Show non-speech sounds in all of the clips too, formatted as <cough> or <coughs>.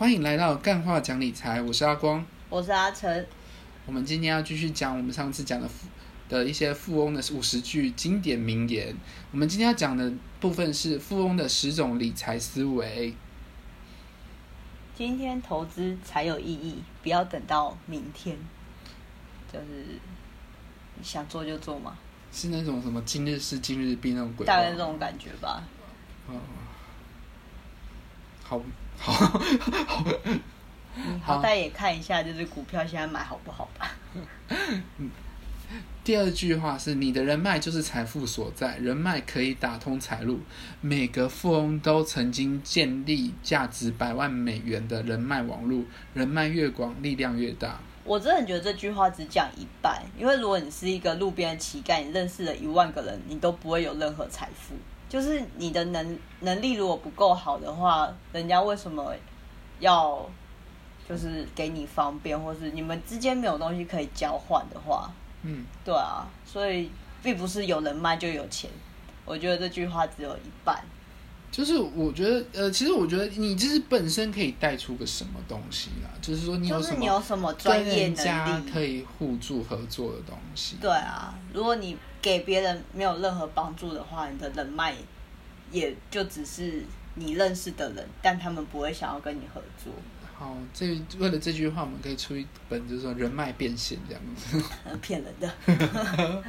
欢迎来到干话讲理财，我是阿光。我是阿成，我们今天要继续讲我们上次讲的富的一些富翁的五十句经典名言。我们今天要讲的部分是富翁的十种理财思维。今天投资才有意义，不要等到明天，就是你想做就做嘛，是那种什么今日事今日毕那种鬼大概这种感觉吧。哦，好好好，你好歹也看一下，就是股票现在买好不好吧？<laughs> 第二句话是：你的人脉就是财富所在，人脉可以打通财路。每个富翁都曾经建立价值百万美元的人脉网络，人脉越广，力量越大。我真的觉得这句话只讲一半，因为如果你是一个路边的乞丐，你认识了一万个人，你都不会有任何财富。就是你的能能力如果不够好的话，人家为什么要就是给你方便，或是你们之间没有东西可以交换的话，嗯，对啊，所以并不是有人脉就有钱。我觉得这句话只有一半。就是我觉得，呃，其实我觉得你就是本身可以带出个什么东西啦，就是说你有就是你什么有什么专业能力，可以互助合作的东西。对啊，如果你给别人没有任何帮助的话，你的人脉也就只是你认识的人，但他们不会想要跟你合作，好，这为了这句话，我们可以出一本，就是说人脉变现这样子。呃 <laughs> 骗人的。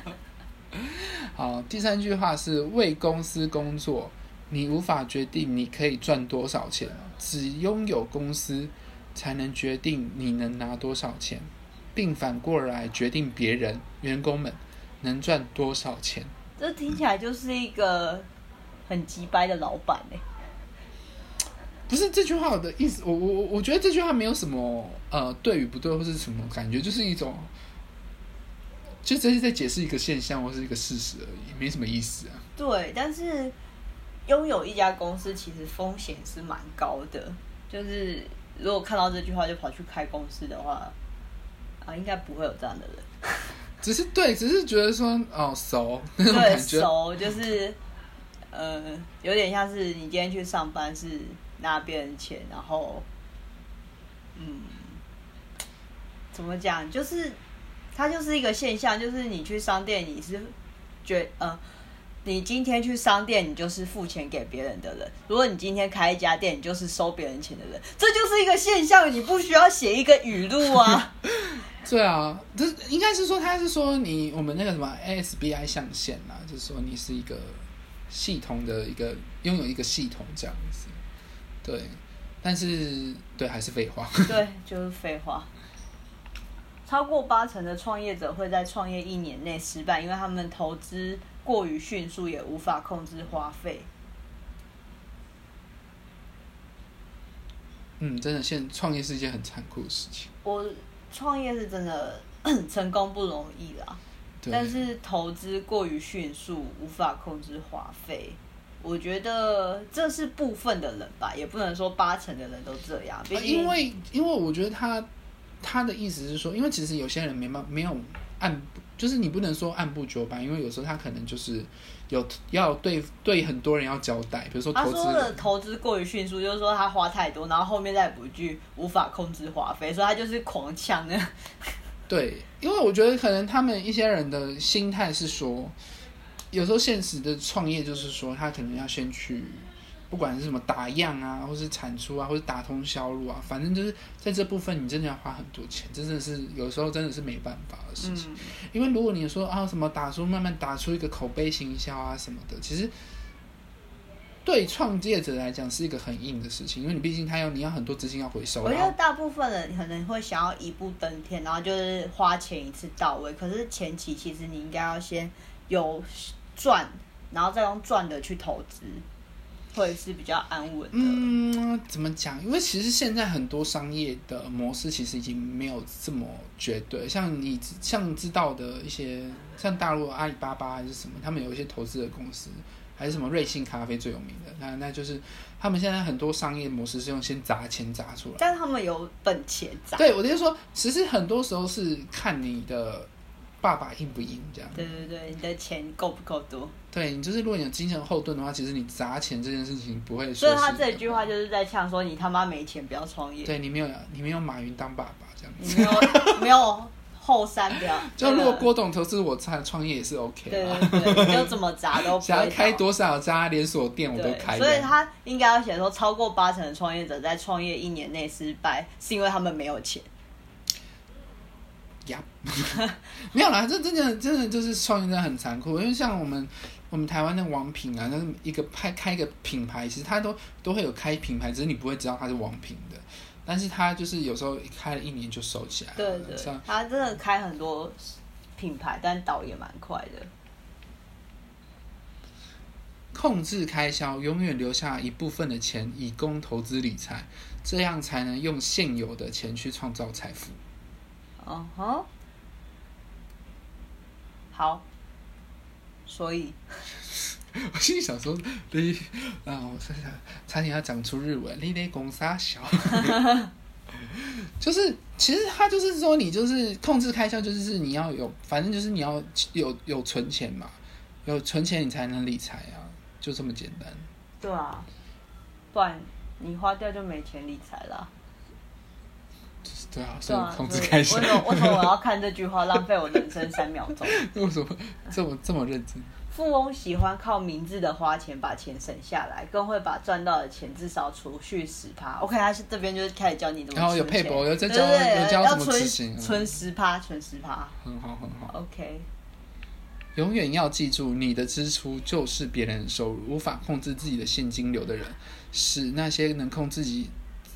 <laughs> 好，第三句话是为公司工作，你无法决定你可以赚多少钱，只拥有公司才能决定你能拿多少钱，并反过来决定别人员工们能赚多少钱。这听起来就是一个很鸡掰的老板哎、<tsk> 不是这句话的意思，我我我我觉得这句话没有什么呃对与不对或是什么感觉，就是一种，就这是在解释一个现象或是一个事实而已，没什么意思啊。对，但是拥有一家公司其实风险是蛮高的，就是如果看到这句话就跑去开公司的话，啊，应该不会有这样的人。只是对，只是觉得说哦熟 <laughs> 那种对，感觉，熟就是，呃，有点像是你今天去上班是拿别人钱，然后，嗯，怎么讲？就是它就是一个现象，就是你去商店，你是觉呃，你今天去商店，你就是付钱给别人的人；如果你今天开一家店，你就是收别人钱的人，这就是一个现象，你不需要写一个语录啊。<laughs> 对啊，这应该是说他是说你我们那个什么 ASBI 象限啦，就是说你是一个系统的一个拥有一个系统这样子，对，但是对还是废话。<laughs> 对，就是废话。超过八成的创业者会在创业一年内失败，因为他们投资过于迅速，也无法控制花费。嗯，真的，现创业是一件很残酷的事情。我创业是真的 <coughs> 成功不容易啦，但是投资过于迅速，无法控制花费。我觉得这是部分的人吧，也不能说八成的人都这样。因为因为我觉得他他的意思是说，因为其实有些人没办没有按，就是你不能说按部就班，因为有时候他可能就是有要对对很多人要交代，比如说他投资说的人，投资过于迅速，就是说他花太多，然后后面再补一句无法控制花费，所以他就是狂抢的。<laughs> 对，因为我觉得可能他们一些人的心态是说，有时候现实的创业就是说，他可能要先去。不管是什么打样啊，或是产出啊，或是打通销路啊，反正就是在这部分，你真的要花很多钱，真的是有时候真的是没办法的事情。嗯，因为如果你说啊什么打出慢慢打出一个口碑行销啊什么的，其实对创业者来讲是一个很硬的事情，因为你毕竟他要你要很多资金要回收，我觉得大部分人可能会想要一步登天，然后就是花钱一次到位。可是前期其实你应该要先有赚，然后再用赚的去投资，会是比较安稳的。嗯怎么讲？因为其实现在很多商业的模式其实已经没有这么绝对，像你像知道的一些像大陆阿里巴巴还是什么，他们有一些投资的公司。还是什么瑞幸咖啡最有名的，那那就是他们现在很多商业模式是用先砸钱砸出来，但他们有本钱砸，对，我就是说，其实很多时候是看你的爸爸硬不硬这样。对对对，你的钱够不够多？对你就是，如果你有精神后盾的话，其实你砸钱这件事情不会。所以他这句话就是在呛说你他妈没钱不要创业。对你没有你没有马云当爸爸这样子。你没有没有后山不要。<laughs> 就如果郭董投资我创创业也是 OK 对对对，你就怎么砸都不 <laughs> 想要开多少家连锁店我都，开。所以他应该要写说，超过八成的创业者在创业一年内失败，是因为他们没有钱。呀，<laughs> 没有啦，这真的真的就是创业真的很残酷，因为像我们我们台湾的王品啊，那一个开开一个品牌，其实它都都会有开品牌，只是你不会知道他是王品的，但是他就是有时候开了一年就收起来了。对对像，他真的开很多品牌，但倒也蛮快的。控制开销，永远留下一部分的钱以供投资理财，这样才能用现有的钱去创造财富。嗯哼，好，所以 <laughs> 我心里想说，你啊，我差点差点要讲出日文，你得攻杀小。<laughs> 就是，其实他就是说，你就是控制开销，就是你要有，反正就是你要有有存钱嘛，有存钱你才能理财啊，就这么简单。对啊，不然你花掉就没钱理财啦。对啊，所以控制开销为。什么为什么我要看这句话，浪费我人生三秒钟？<laughs> 为什么这么这么认真？富翁喜欢靠明智的花钱把钱省下来，更会把赚到的钱至少储蓄十趴。OK，他是这边就是开始教你怎么然后有配博有在教有教怎么执行嗯存十趴，存十趴。很好很好。OK，永远要记住，你的支出就是别人的收入。无法控制自己的现金流的人，使那些能控制自己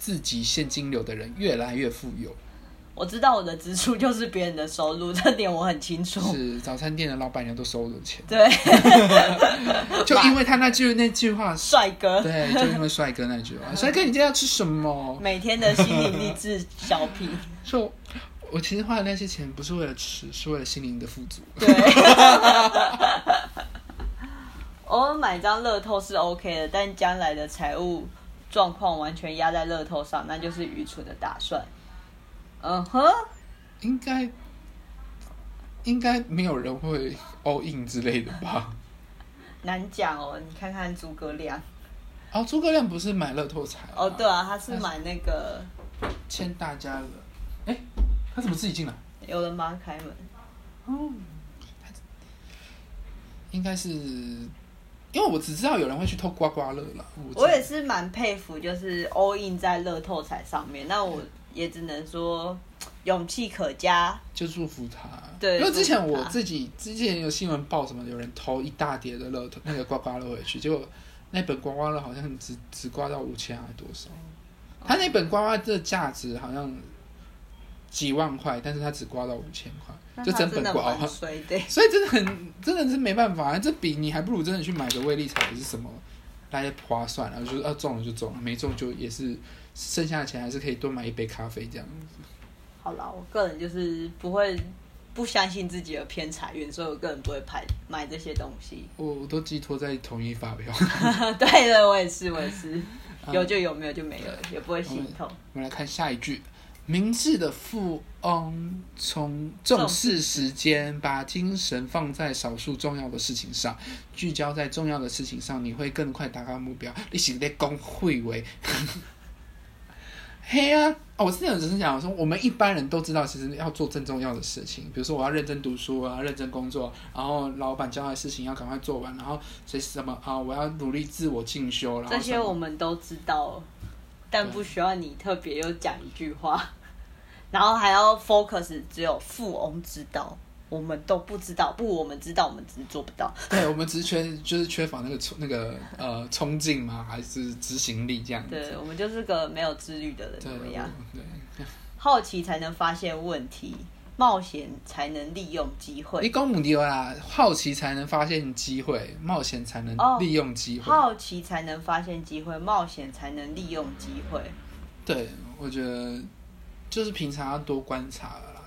自己现金流的人越来越富有。我知道我的支出就是别人的收入，这点我很清楚。是早餐店的老板娘都收了钱，对，<laughs> 就因为他那句那句话，帅哥，对，就因为帅哥那句话。帅哥，你今天要吃什么？每天的心灵励志小品。<laughs> 说，我其实花的那些钱不是为了吃，是为了心灵的富足。对，<laughs> 偶尔买张乐透是 OK 的，但将来的财务状况完全压在乐透上，那就是愚蠢的打算。嗯哼，应该应该没有人会 all in 之类的吧？<laughs> 难讲哦。你看看诸葛亮，哦，诸葛亮不是买乐透彩、哦，对啊，他是买那个，欠大家的。哎、他怎么自己进来？有人帮他开门。哦，应该是，因为我只知道有人会去偷刮刮乐了。我我也是蛮佩服，就是 all in 在乐透彩上面。那我也只能说勇气可嘉。就祝福他。对因为之前我自己之前有新闻报什么，有人偷一大叠的乐透那个刮刮乐回去，结果那本刮刮乐好像只只刮到五千还多少。他那本刮刮乐价值好像几万块，但是他只刮到五千块，就真本刮蛮衰的。<laughs> 所以真的很，真的是没办法，这比你还不如真的去买个威力彩还是什么来的划算啊！就是啊中了就中了，没中就也是剩下的钱还是可以多买一杯咖啡这样子。好啦，我个人就是不会不相信自己的偏财运，所以我个人不会拍买这些东西。我 <laughs> 我都寄托在统一发票。<laughs> 对的，我也是，我也是，啊有就有，没有就没有，也不会心痛。我们来看下一句：明智的富翁从重视时间，把精神放在少数重要的事情上，聚焦在重要的事情上，你会更快达到目标。你是在讲会为？嘿呀、哦，我之前有只是讲说，我们一般人都知道，其实要做正重要的事情，比如说我要认真读书，我要认真工作，然后老板交代的事情要赶快做完，然后谁什么啊，我要努力自我进修，然后这些我们都知道，但不需要你特别又讲一句话，<laughs> 然后还要 focus，只有富翁知道，我们都不知道。不，我们知道，我们只是做不到。对，我们只是缺就是缺乏那个冲那个呃冲劲吗？还是执行力这样子？对，我们就是个没有自律的人，怎么样？对，好奇才能发现问题，冒险才能利用机一会。公母丢啦，好奇才能发现机会，冒险才能哦利用机会。好奇才能发现机会，冒险才能利用机会。对，我觉得就是平常要多观察啦。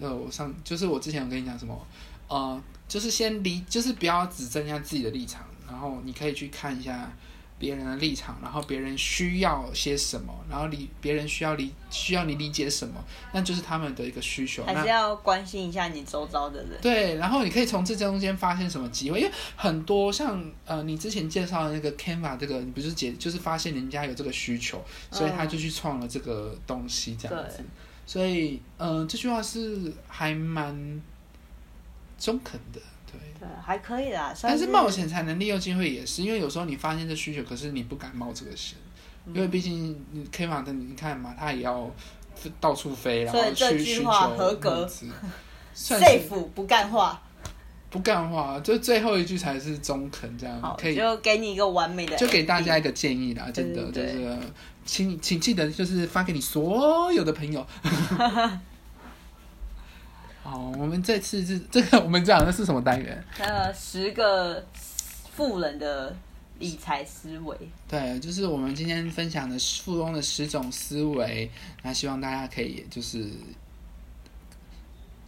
呃，我上就是我之前有跟你讲什么，呃，就是先离，就是不要只增加自己的立场，然后你可以去看一下别人的立场，然后别人需要些什么，然后理别人需要理需要你理解什么，那就是他们的一个需求。还是要关心一下你周遭的人。对，然后你可以从这中间发现什么机会，因为很多像呃你之前介绍的那个 Canva 这个，你不是解就是发现人家有这个需求，所以他就去创了这个东西这样子。对所以嗯、呃这句话是还蛮中肯的，对。对，还可以啦。算但是冒险才能利用机会也是，因为有时候你发现这需求，可是你不敢冒这个险，嗯。因为毕竟你 Canva 的你看嘛，他也要到处飞，然所后以这句去寻求话合格。<laughs> safe 不干话，不干话，就最后一句才是中肯，这样，可以。就给你一个完美的就给大家一个建议啦，真的就是，请请记得就是发给你所有的朋友。<laughs> 好，我们这次是这个 <laughs> 我们讲的是什么单元？呃十个富人的理财思维。对，就是我们今天分享的富翁的十种思维，那希望大家可以就是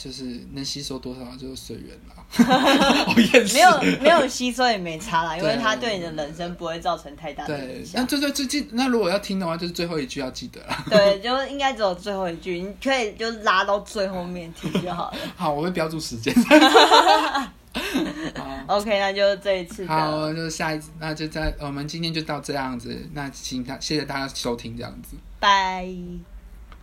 就是能吸收多少就随缘啦。<laughs> 好厌世没有没有吸收也没差啦，因为它对你的人生不会造成太大的对影，响。那最最最记，那如果要听的话，就是最后一句要记得啦。对，就应该只有最后一句，你可以就拉到最后面听就好了。<laughs> 好，我会标注时间。<laughs> OK，那就这一次的，好，就下一次，那就在我们今天就到这样子。那请大，谢谢大家收听这样子。拜。